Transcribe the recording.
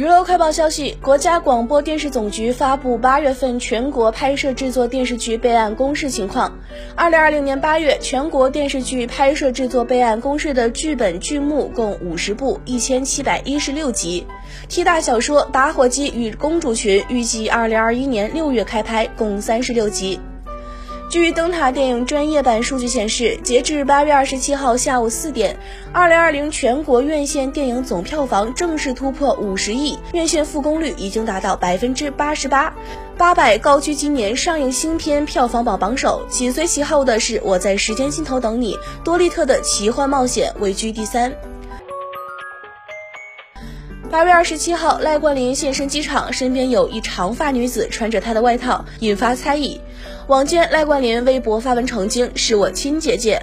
娱乐快报消息：国家广播电视总局发布八月份全国拍摄制作电视剧备案公示情况。二零二零年八月，全国电视剧拍摄制作备案公示的剧本剧目共五十部，一千七百一十六集。T 大小说《打火机与公主裙》预计二零二一年六月开拍，共三十六集。据灯塔电影专业版数据显示，截至八月二十七号下午四点，二零二零全国院线电影总票房正式突破五十亿，院线复工率已经达到百分之八十八。八佰高居今年上映新片票房榜榜首，紧随其后的是《我在时间尽头等你》，多利特的奇幻冒险位居第三。八月二十七号，赖冠霖现身机场，身边有一长发女子穿着他的外套，引发猜疑。网监赖冠霖微博发文澄清：“是我亲姐姐。”